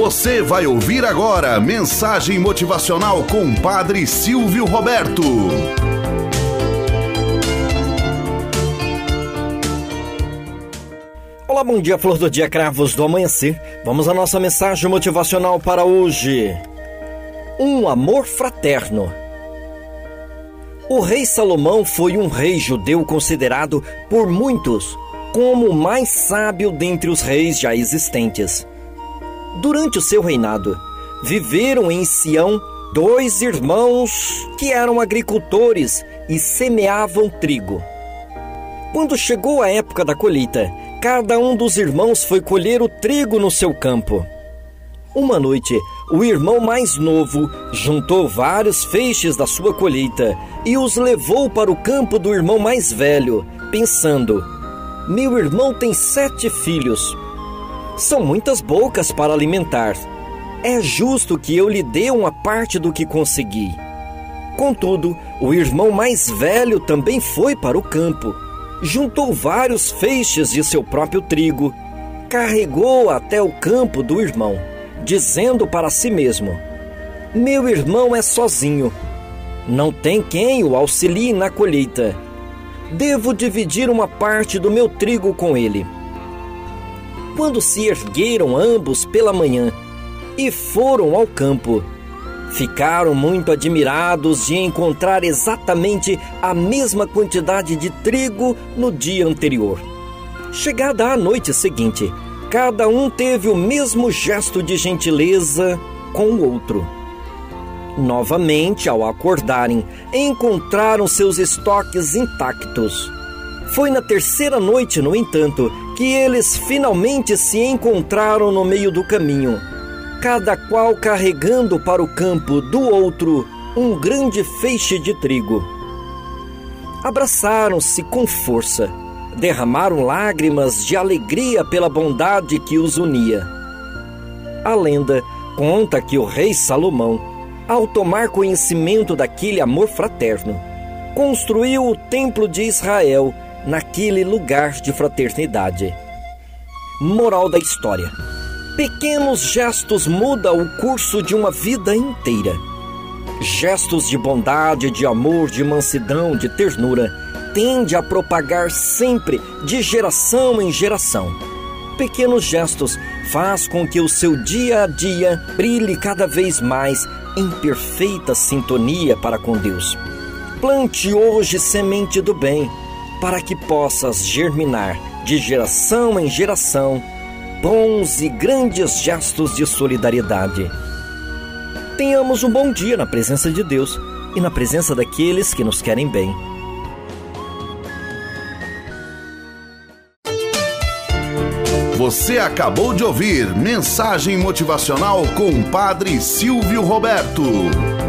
Você vai ouvir agora mensagem motivacional com Padre Silvio Roberto. Olá, bom dia, flor do dia, cravos do amanhecer. Vamos à nossa mensagem motivacional para hoje. Um amor fraterno. O rei Salomão foi um rei judeu considerado por muitos como o mais sábio dentre os reis já existentes. Durante o seu reinado, viveram em Sião dois irmãos que eram agricultores e semeavam trigo. Quando chegou a época da colheita, cada um dos irmãos foi colher o trigo no seu campo. Uma noite, o irmão mais novo juntou vários feixes da sua colheita e os levou para o campo do irmão mais velho, pensando: Meu irmão tem sete filhos são muitas bocas para alimentar. É justo que eu lhe dê uma parte do que consegui. Contudo, o irmão mais velho também foi para o campo. Juntou vários feixes de seu próprio trigo, carregou até o campo do irmão, dizendo para si mesmo: Meu irmão é sozinho. Não tem quem o auxilie na colheita. Devo dividir uma parte do meu trigo com ele quando se ergueram ambos pela manhã e foram ao campo. Ficaram muito admirados de encontrar exatamente a mesma quantidade de trigo no dia anterior. Chegada a noite seguinte, cada um teve o mesmo gesto de gentileza com o outro. Novamente, ao acordarem, encontraram seus estoques intactos. Foi na terceira noite, no entanto, que eles finalmente se encontraram no meio do caminho, cada qual carregando para o campo do outro um grande feixe de trigo. Abraçaram-se com força, derramaram lágrimas de alegria pela bondade que os unia. A lenda conta que o rei Salomão, ao tomar conhecimento daquele amor fraterno, construiu o Templo de Israel naquele lugar de fraternidade. Moral da história: Pequenos gestos mudam o curso de uma vida inteira. Gestos de bondade, de amor, de mansidão, de ternura, tende a propagar sempre de geração em geração. Pequenos gestos faz com que o seu dia a dia brilhe cada vez mais em perfeita sintonia para com Deus. Plante hoje semente do bem para que possas germinar de geração em geração bons e grandes gestos de solidariedade. Tenhamos um bom dia na presença de Deus e na presença daqueles que nos querem bem. Você acabou de ouvir Mensagem Motivacional com o Padre Silvio Roberto.